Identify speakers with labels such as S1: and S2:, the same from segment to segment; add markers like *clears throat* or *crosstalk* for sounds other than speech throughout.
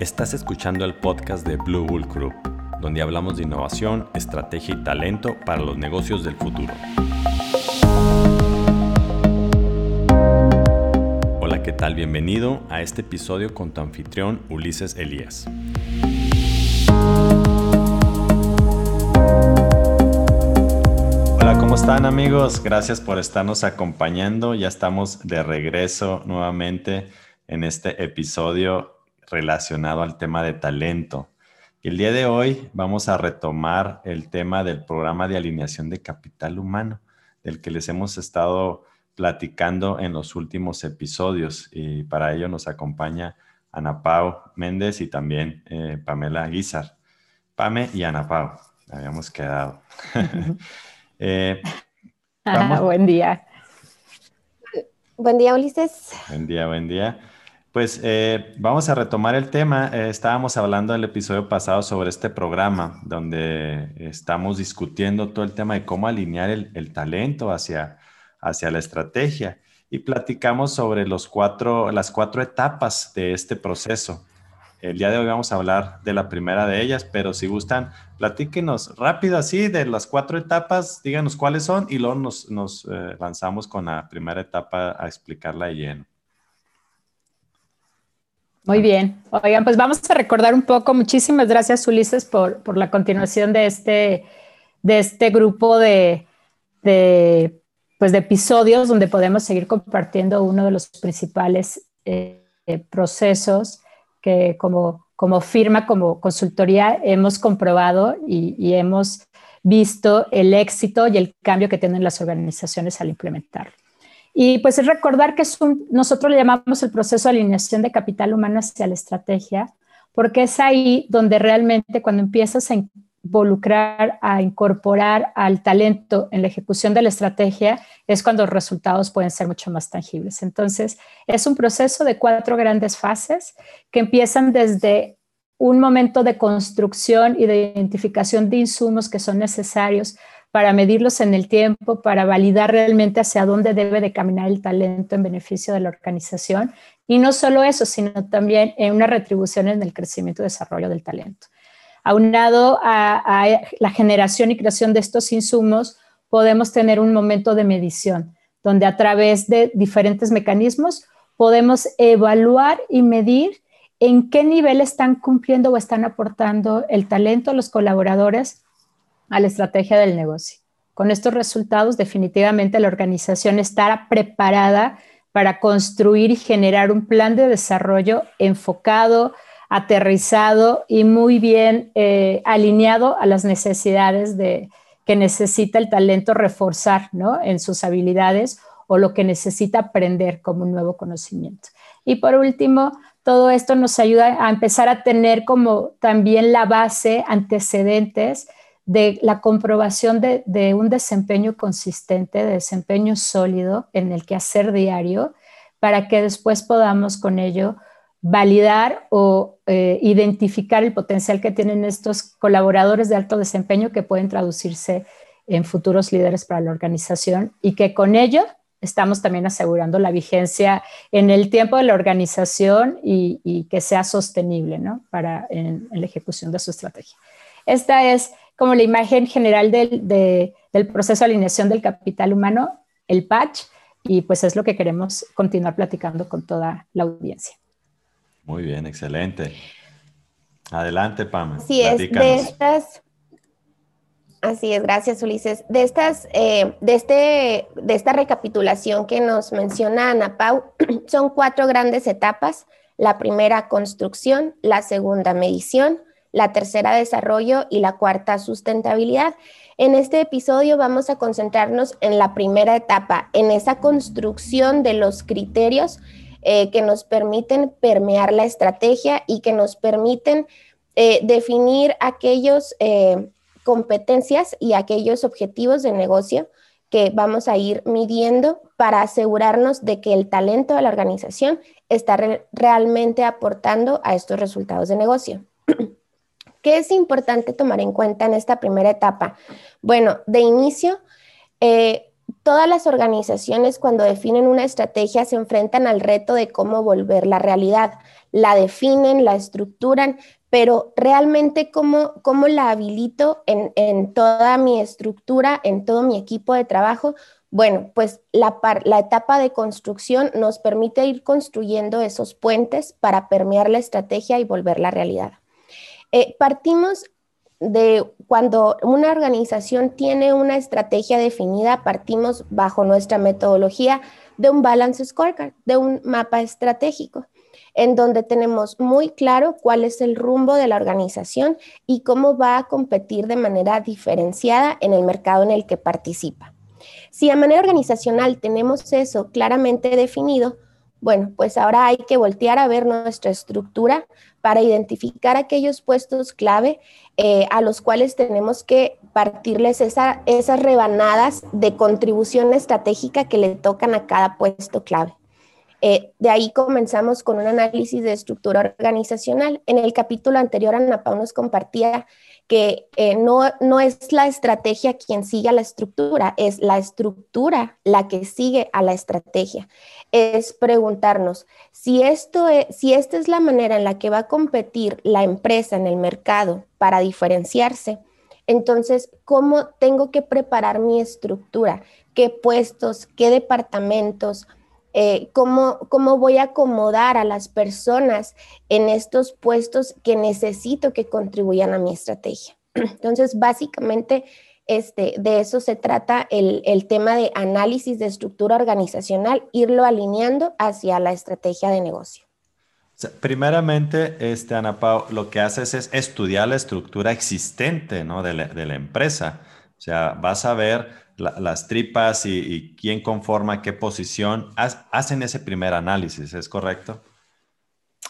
S1: Estás escuchando el podcast de Blue Bull Group, donde hablamos de innovación, estrategia y talento para los negocios del futuro. Hola, ¿qué tal? Bienvenido a este episodio con tu anfitrión Ulises Elías. Hola, ¿cómo están amigos? Gracias por estarnos acompañando. Ya estamos de regreso nuevamente en este episodio relacionado al tema de talento. El día de hoy vamos a retomar el tema del programa de alineación de capital humano, del que les hemos estado platicando en los últimos episodios. Y para ello nos acompaña Ana Pau Méndez y también eh, Pamela Guizar. Pame y Ana Pau, habíamos quedado. *laughs*
S2: eh, buen día.
S3: Buen día, Ulises.
S1: Buen día, buen día. Pues eh, vamos a retomar el tema. Eh, estábamos hablando en el episodio pasado sobre este programa, donde estamos discutiendo todo el tema de cómo alinear el, talento hacia, hacia la estrategia y platicamos sobre los cuatro, las cuatro etapas de este proceso. El día de hoy vamos a hablar de la primera de ellas, pero si gustan, platíquenos rápido así de las cuatro etapas, díganos cuáles son y luego nos, nos eh, lanzamos con la primera etapa a explicarla de lleno.
S2: Muy bien. Oigan, pues vamos a recordar un poco. Muchísimas gracias, Ulises, por, por la continuación de este, de este grupo de, de, pues de episodios donde podemos seguir compartiendo uno de los principales eh, procesos que como, como firma, como consultoría, hemos comprobado y, y hemos visto el éxito y el cambio que tienen las organizaciones al implementarlo. Y pues es recordar que nosotros le llamamos el proceso de alineación de capital humano hacia la estrategia, porque es ahí donde realmente cuando empiezas a involucrar, a incorporar al talento en la ejecución de la estrategia, es cuando los resultados pueden ser mucho más tangibles. Entonces, es un proceso de cuatro grandes fases que empiezan desde un momento de construcción y de identificación de insumos que son necesarios para medirlos en el tiempo, para validar realmente hacia dónde debe de caminar el talento en beneficio de la organización. Y no solo eso, sino también en una retribución en el crecimiento y desarrollo del talento. Aunado a, a la generación y creación de estos insumos, podemos tener un momento de medición, donde a través de diferentes mecanismos podemos evaluar y medir en qué nivel están cumpliendo o están aportando el talento, los colaboradores a la estrategia del negocio. Con estos resultados, definitivamente la organización estará preparada para construir y generar un plan de desarrollo enfocado, aterrizado y muy bien eh, alineado a las necesidades de, que necesita el talento reforzar ¿no? en sus habilidades o lo que necesita aprender como un nuevo conocimiento. Y por último, todo esto nos ayuda a empezar a tener como también la base, antecedentes de la comprobación de, un desempeño consistente, de desempeño sólido en el quehacer diario, para que después podamos con ello validar o eh, identificar el potencial que tienen estos colaboradores de alto desempeño que pueden traducirse en futuros líderes para la organización y que con ello estamos también asegurando la vigencia en el tiempo de la organización y, que sea sostenible para la ejecución de su estrategia. Esta es como la imagen general del, proceso de alineación del capital humano, el patch, y pues es lo que queremos continuar platicando con toda la audiencia.
S1: Muy bien, excelente. Adelante, Pam.
S3: Así es, de estas, así es, gracias Ulises. De estas, eh, de este, de esta recapitulación que nos menciona Ana Pau, *clears throat* son cuatro grandes etapas. La primera, construcción, la segunda, medición, la tercera desarrollo y la cuarta sustentabilidad. En este episodio vamos a concentrarnos en la primera etapa, en esa construcción de los criterios eh, que nos permiten permear la estrategia y que nos permiten eh, definir aquellas eh, competencias y aquellos objetivos de negocio que vamos a ir midiendo para asegurarnos de que el talento de la organización está realmente aportando a estos resultados de negocio. ¿Qué es importante tomar en cuenta en esta primera etapa? Bueno, de inicio, eh, todas las organizaciones cuando definen una estrategia se enfrentan al reto de cómo volver la realidad. La definen, la estructuran, pero realmente cómo, cómo la habilito en, en, toda mi estructura, en todo mi equipo de trabajo. Bueno, pues la, la etapa de construcción nos permite ir construyendo esos puentes para permear la estrategia y volver la realidad. Eh, partimos de cuando una organización tiene una estrategia definida, partimos bajo nuestra metodología de un balance scorecard, de un mapa estratégico, en donde tenemos muy claro cuál es el rumbo de la organización y cómo va a competir de manera diferenciada en el mercado en el que participa. Si a manera organizacional tenemos eso claramente definido, bueno, pues ahora hay que voltear a ver nuestra estructura para identificar aquellos puestos clave eh, a los cuales tenemos que partirles esas rebanadas de contribución estratégica que le tocan a cada puesto clave. Eh, de ahí comenzamos con un análisis de estructura organizacional. En el capítulo anterior, Ana Pau nos compartía que eh, no, no es la estrategia quien sigue a la estructura, es la estructura la que sigue a la estrategia. Es preguntarnos si, esto es, si esta es la manera en la que va a competir la empresa en el mercado para diferenciarse, entonces, ¿cómo tengo que preparar mi estructura? ¿Qué puestos, qué departamentos? Eh, cómo, cómo voy a acomodar a las personas en estos puestos que necesito que contribuyan a mi estrategia. *clears throat* Entonces, básicamente, este, de eso se trata el, el, tema de análisis de estructura organizacional, irlo alineando hacia la estrategia de negocio.
S1: primeramente, este, Ana Pau, lo que haces es estudiar la estructura existente ¿no? de, la, de la empresa. O sea, vas a ver las tripas y, quién conforma qué posición, hacen ese primer análisis, ¿es correcto?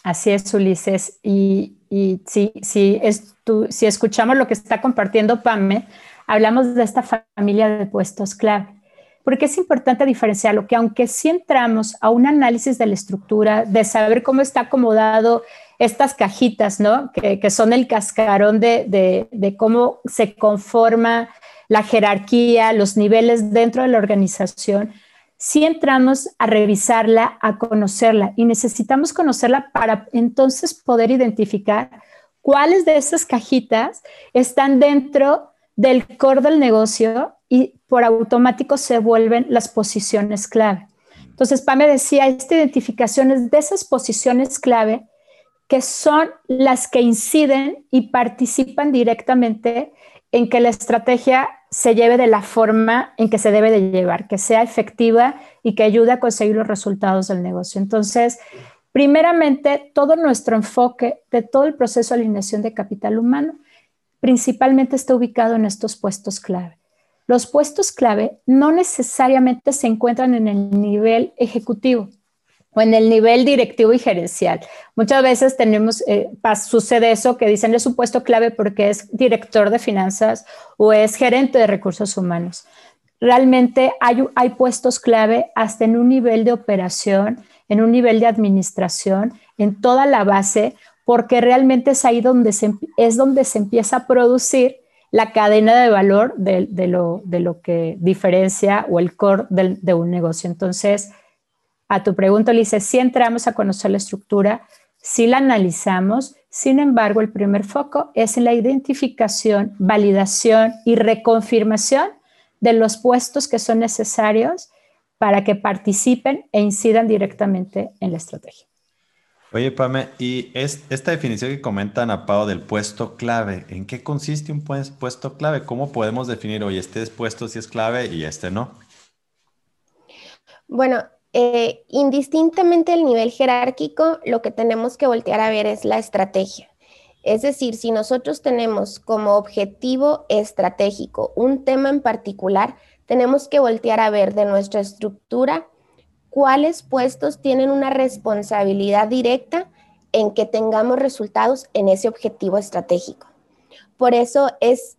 S2: Así es, Ulises. Y, y si, si, si escuchamos lo que está compartiendo Pame, hablamos de esta familia de puestos clave. Porque es importante diferenciarlo, que aunque sí entramos a un análisis de la estructura, de saber cómo está acomodado estas cajitas, ¿no? Que, que son el cascarón de, de cómo se conforma la jerarquía, los niveles dentro de la organización, si entramos a revisarla, a conocerla y necesitamos conocerla para entonces poder identificar cuáles de esas cajitas están dentro del core del negocio y por automático se vuelven las posiciones clave. Entonces, Pame decía, esta identificación es de esas posiciones clave que son las que inciden y participan directamente en que la estrategia se lleve de la forma en que se debe de llevar, que sea efectiva y que ayude a conseguir los resultados del negocio. Entonces, primeramente, todo nuestro enfoque de todo el proceso de alineación de capital humano principalmente está ubicado en estos puestos clave. Los puestos clave no necesariamente se encuentran en el nivel ejecutivo o en el nivel directivo y gerencial. Muchas veces tenemos, eh, sucede eso que dicen es un puesto clave porque es director de finanzas o es gerente de recursos humanos. Realmente hay, hay puestos clave hasta en un nivel de operación, en un nivel de administración, en toda la base, porque realmente es ahí donde se, es donde se empieza a producir la cadena de valor de, lo, de lo, que diferencia o el core de un negocio. Entonces, a tu pregunta, Lice, si entramos a conocer la estructura, si la analizamos, sin embargo, el primer foco es en la identificación, validación y reconfirmación de los puestos que son necesarios para que participen e incidan directamente en la estrategia.
S1: Oye, Pame, y esta definición que comentan a Pau del puesto clave, ¿en qué consiste un puesto clave? ¿Cómo podemos definir, oye, este puesto sí es clave y este no?
S3: Bueno, eh, indistintamente del nivel jerárquico, lo que tenemos que voltear a ver es la estrategia. Es decir, si nosotros tenemos como objetivo estratégico un tema en particular, tenemos que voltear a ver de nuestra estructura cuáles puestos tienen una responsabilidad directa en que tengamos resultados en ese objetivo estratégico. Por eso es,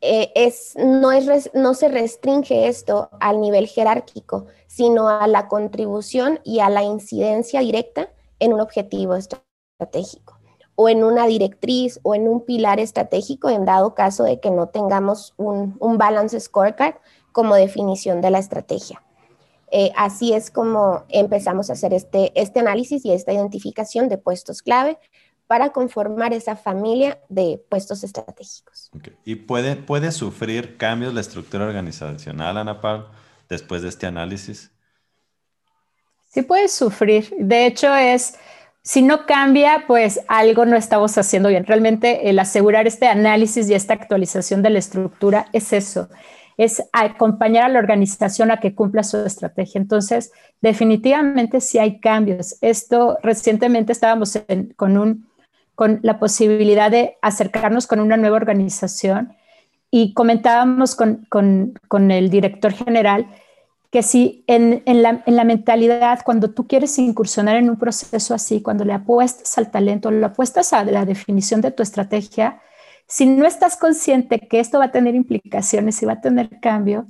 S3: eh, no se restringe esto al nivel jerárquico, sino a la contribución y a la incidencia directa en un objetivo estratégico o en una directriz o en un pilar estratégico en dado caso de que no tengamos un, balance scorecard como definición de la estrategia. Eh, así es como empezamos a hacer este, este análisis y esta identificación de puestos clave para conformar esa familia de puestos estratégicos.
S1: ¿Y puede, puede sufrir cambios la estructura organizacional, Ana Paula, después de este análisis?
S2: Sí puede sufrir. De hecho, es, si no cambia, pues algo no estamos haciendo bien. Realmente el asegurar este análisis y esta actualización de la estructura es eso, es acompañar a la organización a que cumpla su estrategia. Entonces, definitivamente sí hay cambios. Esto recientemente estábamos con, un, con la posibilidad de acercarnos con una nueva organización. Y comentábamos con, con, con el director general que si en, la, mentalidad, cuando tú quieres incursionar en un proceso así, cuando le apuestas al talento, le apuestas a la definición de tu estrategia, si no estás consciente que esto va a tener implicaciones y va a tener cambio,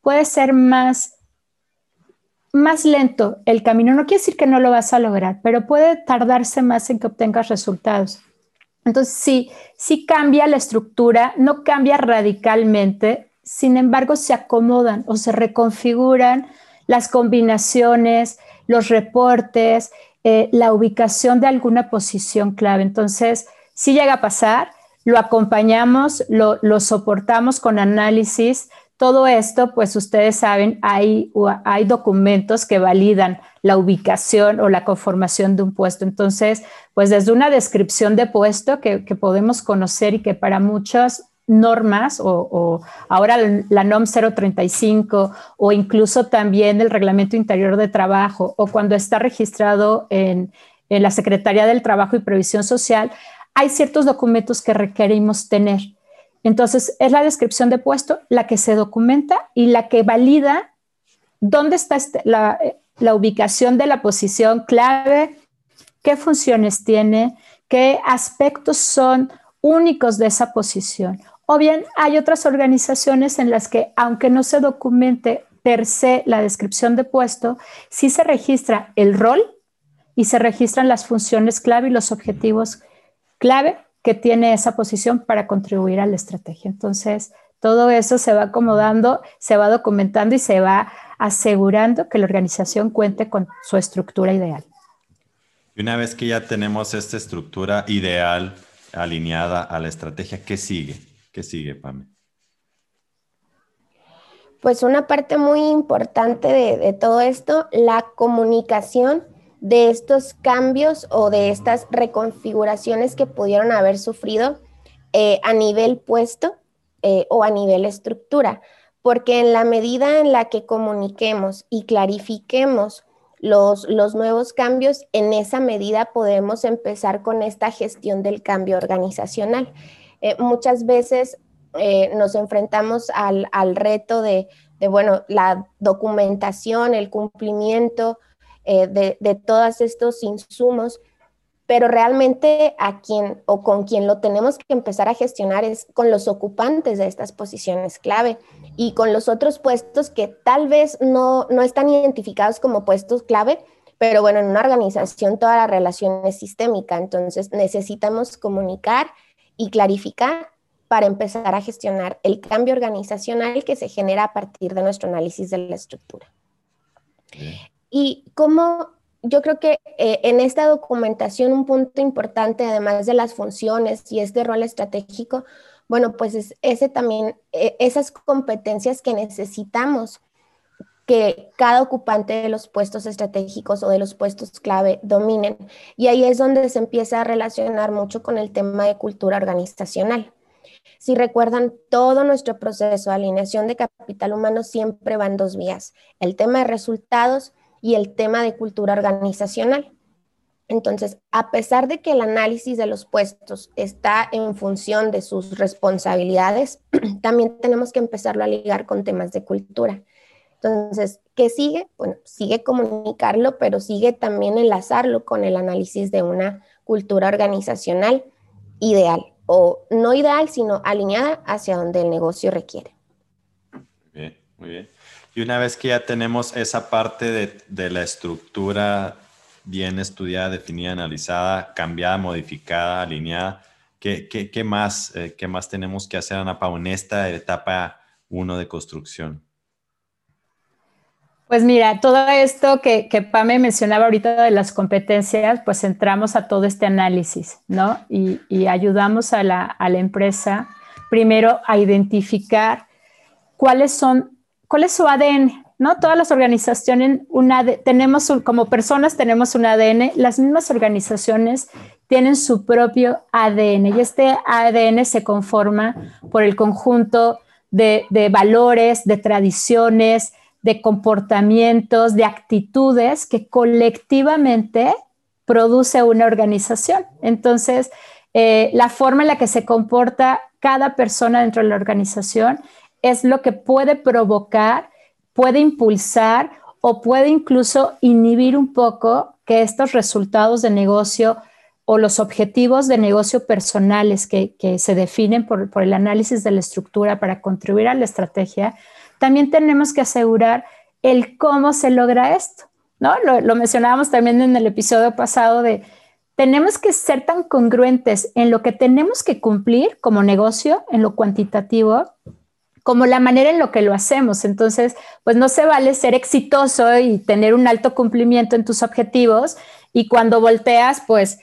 S2: puede ser más, más lento el camino. No quiere decir que no lo vas a lograr, pero puede tardarse más en que obtengas resultados. Entonces, sí, sí cambia la estructura, no cambia radicalmente, sin embargo, se acomodan o se reconfiguran las combinaciones, los reportes, eh, la ubicación de alguna posición clave. Entonces, si llega a pasar, lo acompañamos, lo, soportamos con análisis. Todo esto, pues ustedes saben, hay, hay documentos que validan la ubicación o la conformación de un puesto. Entonces, pues desde una descripción de puesto que, podemos conocer y que para muchos normas o, ahora la NOM 035 o incluso también el Reglamento Interior de Trabajo o cuando está registrado en, la Secretaría del Trabajo y Previsión Social, hay ciertos documentos que requerimos tener. Entonces, es la descripción de puesto la que se documenta y la que valida dónde está este, la, la ubicación de la posición clave, qué funciones tiene, qué aspectos son únicos de esa posición. O bien hay otras organizaciones en las que, aunque no se documente per se la descripción de puesto, sí se registra el rol y se registran las funciones clave y los objetivos clave que tiene esa posición para contribuir a la estrategia. Entonces, todo eso se va acomodando, se va documentando y se va asegurando que la organización cuente con su estructura ideal.
S1: Y una vez que ya tenemos esta estructura ideal alineada a la estrategia, ¿qué sigue? ¿Qué sigue, Pame?
S3: Pues una parte muy importante de, todo esto, la comunicación de estos cambios o de estas reconfiguraciones que pudieron haber sufrido eh, a nivel puesto eh, o a nivel estructura, porque en la medida en la que comuniquemos y clarifiquemos los, los nuevos cambios, en esa medida podemos empezar con esta gestión del cambio organizacional. Eh, muchas veces nos enfrentamos al, reto de, bueno, la documentación, el cumplimiento eh, de, de, todos estos insumos, pero realmente a quien o con quien lo tenemos que empezar a gestionar es con los ocupantes de estas posiciones clave y con los otros puestos que tal vez no, no están identificados como puestos clave, pero bueno, en una organización toda la relación es sistémica, entonces necesitamos comunicar y clarificar para empezar a gestionar el cambio organizacional que se genera a partir de nuestro análisis de la estructura. Y como yo creo que eh, en esta documentación un punto importante, además de las funciones y este rol estratégico, bueno, pues es ese también, e, esas competencias que necesitamos que cada ocupante de los puestos estratégicos o de los puestos clave dominen. Y ahí es donde se empieza a relacionar mucho con el tema de cultura organizacional. Si recuerdan, todo nuestro proceso de alineación de capital humano siempre va en dos vías, el tema de resultados y el tema de cultura organizacional. Entonces, a pesar de que el análisis de los puestos está en función de sus responsabilidades, *clears throat* también tenemos que empezarlo a ligar con temas de cultura. Entonces, ¿qué sigue? Bueno, sigue comunicarlo, pero sigue también enlazarlo con el análisis de una cultura organizacional ideal, o no ideal, sino alineada hacia donde el negocio requiere.
S1: Muy bien, muy bien. Y una vez que ya tenemos esa parte de, la estructura bien estudiada, definida, analizada, cambiada, modificada, alineada, ¿qué, más, eh, ¿qué más tenemos que hacer, Ana Pau, en esta etapa 1 de construcción?
S2: Pues mira, todo esto que, que Pame mencionaba ahorita de las competencias, pues entramos a todo este análisis, ¿no? Y, ayudamos a la, a la, empresa primero a identificar cuáles son, cuál es su ADN, ¿no? Todas las organizaciones, tenemos como personas tenemos un ADN, las mismas organizaciones tienen su propio ADN y este ADN se conforma por el conjunto de, de valores, de tradiciones, de comportamientos, de actitudes que colectivamente produce una organización. Entonces, eh, la forma en la que se comporta cada persona dentro de la organización es lo que puede provocar, puede impulsar o puede incluso inhibir un poco que estos resultados de negocio o los objetivos de negocio personales que, se definen por, el análisis de la estructura para contribuir a la estrategia, también tenemos que asegurar el cómo se logra esto, ¿no? Lo, mencionábamos también en el episodio pasado de tenemos que ser tan congruentes en lo que tenemos que cumplir como negocio, en lo cuantitativo, como la manera en lo que lo hacemos. Entonces, pues no se vale ser exitoso y tener un alto cumplimiento en tus objetivos y cuando volteas, pues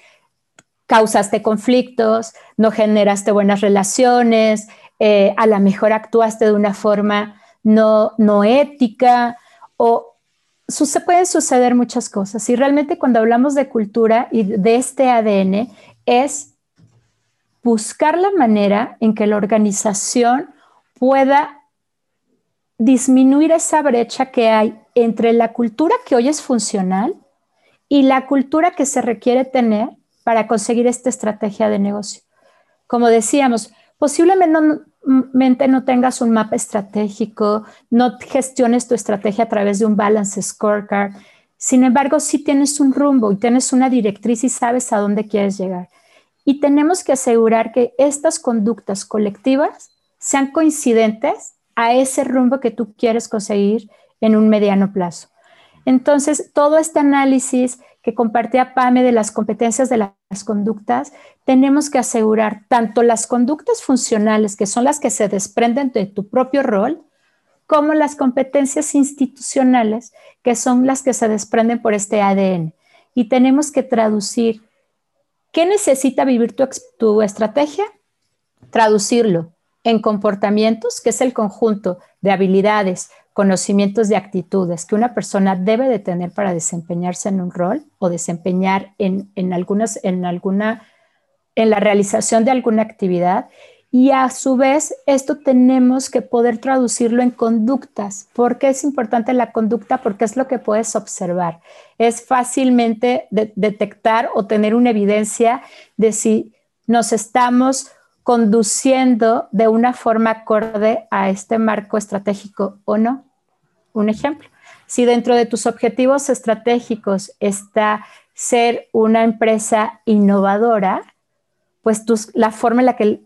S2: causaste conflictos, no generaste buenas relaciones, eh, a lo mejor actuaste de una forma no, no ética o se pueden suceder muchas cosas. Y realmente cuando hablamos de cultura y de este ADN es buscar la manera en que la organización pueda disminuir esa brecha que hay entre la cultura que hoy es funcional y la cultura que se requiere tener para conseguir esta estrategia de negocio. Como decíamos, posiblemente no, tengas un mapa estratégico, no gestiones tu estrategia a través de un balance scorecard. Sin embargo, sí tienes un rumbo y tienes una directriz y sabes a dónde quieres llegar. Y tenemos que asegurar que estas conductas colectivas sean coincidentes a ese rumbo que tú quieres conseguir en un mediano plazo. Entonces, todo este análisis que compartía PAME de las competencias de las conductas, tenemos que asegurar tanto las conductas funcionales, que son las que se desprenden de tu propio rol, como las competencias institucionales, que son las que se desprenden por este ADN. Y tenemos que traducir qué necesita vivir tu, tu estrategia, traducirlo en comportamientos, que es el conjunto de habilidades, conocimientos de actitudes que una persona debe de tener para desempeñarse en un rol o desempeñar en, algunas, en alguna, en la realización de alguna actividad. Y a su vez, esto tenemos que poder traducirlo en conductas. ¿Por qué es importante la conducta? Porque es lo que puedes observar. Es fácilmente detectar o tener una evidencia de si nos estamos conduciendo de una forma acorde a este marco estratégico o no. Un ejemplo, si dentro de tus objetivos estratégicos está ser una empresa innovadora, pues la forma en la que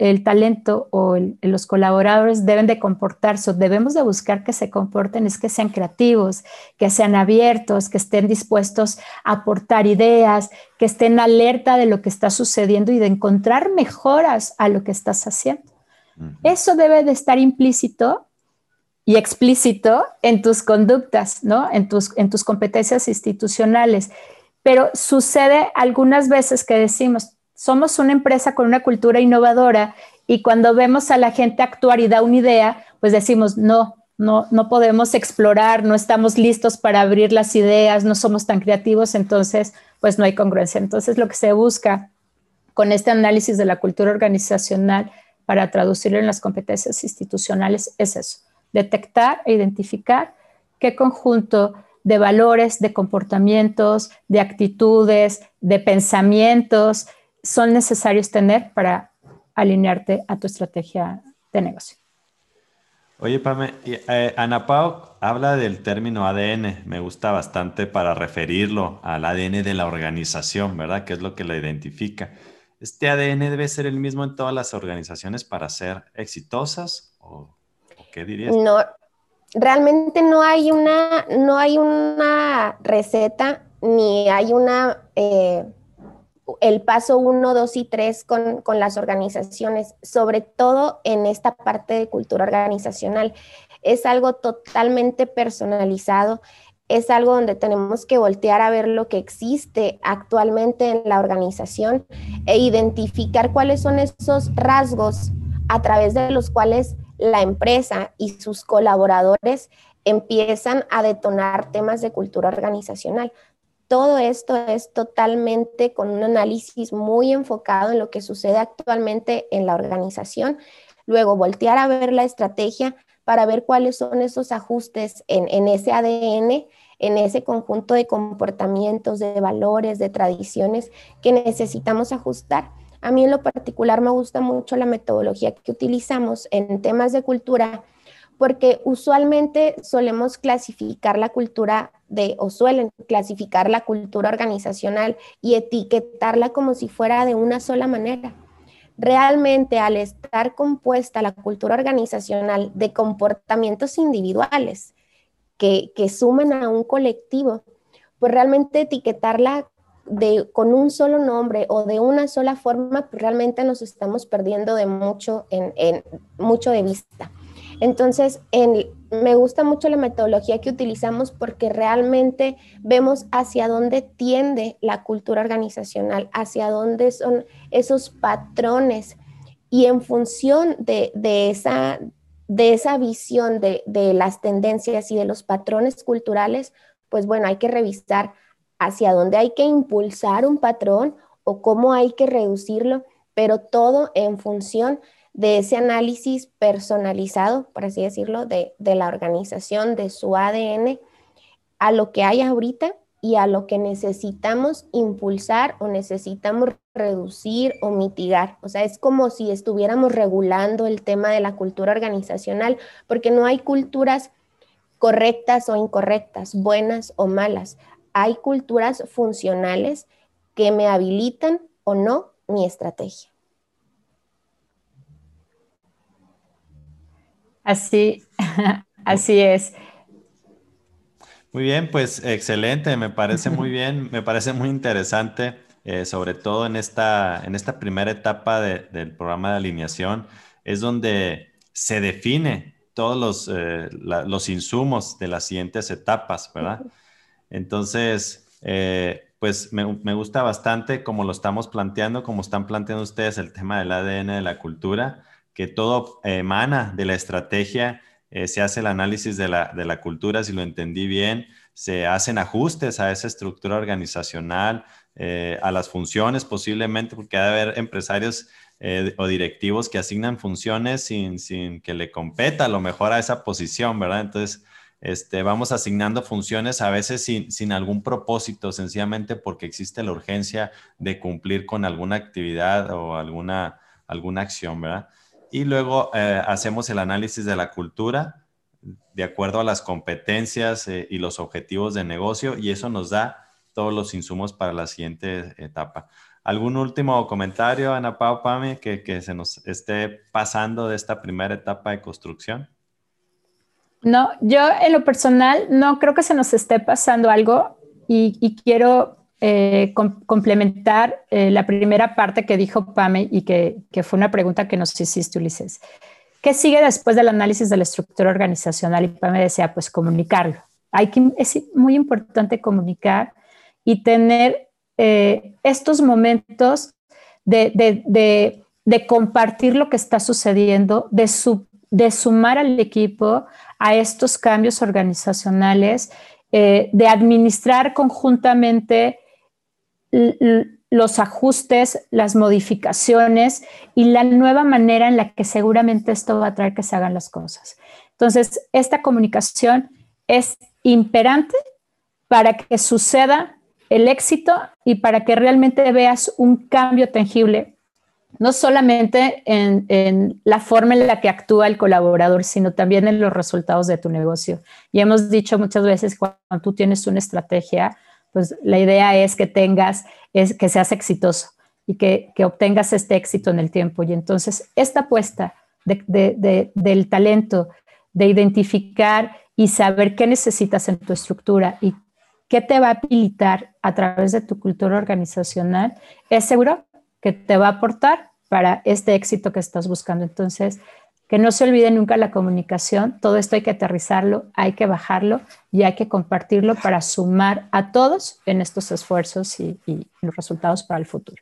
S2: el, talento o los colaboradores deben de comportarse o debemos de buscar que se comporten es que sean creativos, que sean abiertos, que estén dispuestos a aportar ideas, que estén alerta de lo que está sucediendo y de encontrar mejoras a lo que estás haciendo. Eso debe de estar implícito y explícito en tus conductas, ¿no? En tus, en tus competencias institucionales. Pero sucede algunas veces que decimos, somos una empresa con una cultura innovadora y cuando vemos a la gente actuar y da una idea, pues decimos, no, no, no podemos explorar, no estamos listos para abrir las ideas, no somos tan creativos, entonces, pues no hay congruencia. Entonces, lo que se busca con este análisis de la cultura organizacional para traducirlo en las competencias institucionales es eso, detectar e identificar qué conjunto de valores, de comportamientos, de actitudes, de pensamientos son necesarios tener para alinearte a tu estrategia de negocio.
S1: Oye, Pame, eh, Ana Pau habla del término ADN. Me gusta bastante para referirlo al ADN de la organización, ¿verdad? Que es lo que la identifica. ¿Este ADN debe ser el mismo en todas las organizaciones para ser exitosas? ¿O ¿Qué dirías?
S3: No, realmente no hay una, no hay una receta ni hay una, eh, el paso uno, dos y tres con, con, las organizaciones, sobre todo en esta parte de cultura organizacional. es algo totalmente personalizado, es algo donde tenemos que voltear a ver lo que existe actualmente en la organización e identificar cuáles son esos rasgos a través de los cuales la empresa y sus colaboradores empiezan a detonar temas de cultura organizacional. Todo esto es totalmente con un análisis muy enfocado en lo que sucede actualmente en la organización. Luego, voltear a ver la estrategia para ver cuáles son esos ajustes en, ese ADN en ese conjunto de comportamientos, de valores, de tradiciones que necesitamos ajustar. A mí en lo particular me gusta mucho la metodología que utilizamos en temas de cultura porque usualmente solemos clasificar la cultura de, o suelen clasificar la cultura organizacional y etiquetarla como si fuera de una sola manera. Realmente al estar compuesta la cultura organizacional de comportamientos individuales, que, sumen a un colectivo, pues realmente etiquetarla de, con un solo nombre o de una sola forma, pues realmente nos estamos perdiendo de mucho, en, mucho de vista. Entonces, me gusta mucho la metodología que utilizamos porque realmente vemos hacia dónde tiende la cultura organizacional, hacia dónde son esos patrones. Y en función de, de esa, de esa visión de, las tendencias y de los patrones culturales, pues bueno, hay que revisar hacia dónde hay que impulsar un patrón o cómo hay que reducirlo, pero todo en función de ese análisis personalizado, por así decirlo, de, de la organización, de su ADN, a lo que hay ahorita y a lo que necesitamos impulsar o necesitamos reducir o mitigar. O sea, es como si estuviéramos regulando el tema de la cultura organizacional, porque no hay culturas correctas o incorrectas, buenas o malas. Hay culturas funcionales que me habilitan o no mi estrategia.
S2: Así, *laughs* así es.
S1: Muy bien, pues excelente, me parece muy *laughs* bien, me parece muy interesante, eh, sobre todo en esta, en esta primera etapa del programa de alineación, es donde se define todos los, eh, los insumos de las siguientes etapas, ¿verdad? Entonces, eh, pues me, me, gusta bastante como lo estamos planteando, como están planteando ustedes el tema del ADN de la cultura, que todo emana de la estrategia eh, se hace el análisis de la, de la, cultura, si lo entendí bien, se hacen ajustes a esa estructura organizacional, eh, a las funciones posiblemente, porque ha de haber empresarios eh, o directivos que asignan funciones sin, sin, que le competa a lo mejor a esa posición, ¿verdad? Entonces, este, vamos asignando funciones a veces sin, sin algún propósito, sencillamente porque existe la urgencia de cumplir con alguna actividad o alguna, alguna acción, ¿verdad? Y luego eh, hacemos el análisis de la cultura de acuerdo a las competencias eh, y los objetivos de negocio y eso nos da todos los insumos para la siguiente etapa. ¿Algún último comentario, Ana Pau Pame, que, que se nos esté pasando de esta primera etapa de construcción?
S2: No, yo en lo personal no creo que se nos esté pasando algo y, y quiero eh, complementar eh, la primera parte que dijo Pame y que, que, fue una pregunta que nos hiciste, Ulises. ¿Qué sigue después del análisis de la estructura organizacional? Y Pame decía, pues comunicarlo. Hay que, es muy importante comunicar y tener eh, estos momentos de, de, de, compartir lo que está sucediendo, de, su, de sumar al equipo a estos cambios organizacionales, de administrar conjuntamente los ajustes, las modificaciones y la nueva manera en la que seguramente esto va a traer que se hagan las cosas. Entonces, esta comunicación es imperante para que suceda el éxito y para que realmente veas un cambio tangible, no solamente en, la forma en la que actúa el colaborador, sino también en los resultados de tu negocio. Y hemos dicho muchas veces, cuando tú tienes una estrategia, pues la idea es que tengas, es que seas exitoso y que, obtengas este éxito en el tiempo. Y entonces esta apuesta del talento, de identificar y saber qué necesitas en tu estructura y qué te va a habilitar a través de tu cultura organizacional, es seguro que te va a aportar para este éxito que estás buscando. Entonces, que no se olvide nunca la comunicación, todo esto hay que aterrizarlo, hay que bajarlo y hay que compartirlo para sumar a todos en estos esfuerzos y, los resultados para el futuro.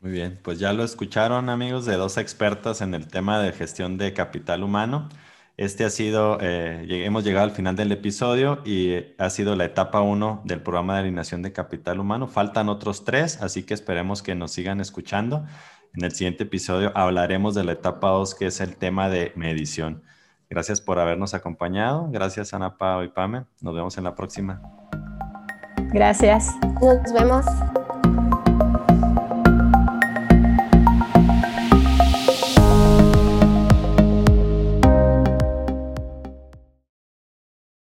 S1: Muy bien, pues ya lo escucharon amigos de dos expertas en el tema de gestión de capital humano. Este ha sido, eh, hemos llegado al final del episodio y ha sido la etapa uno del programa de alineación de capital humano. Faltan otros tres, así que esperemos que nos sigan escuchando. En el siguiente episodio hablaremos de la etapa 2, que es el tema de medición. Gracias por habernos acompañado. Gracias, Ana Pao y Pame. Nos vemos en la próxima.
S2: Gracias.
S3: Nos vemos.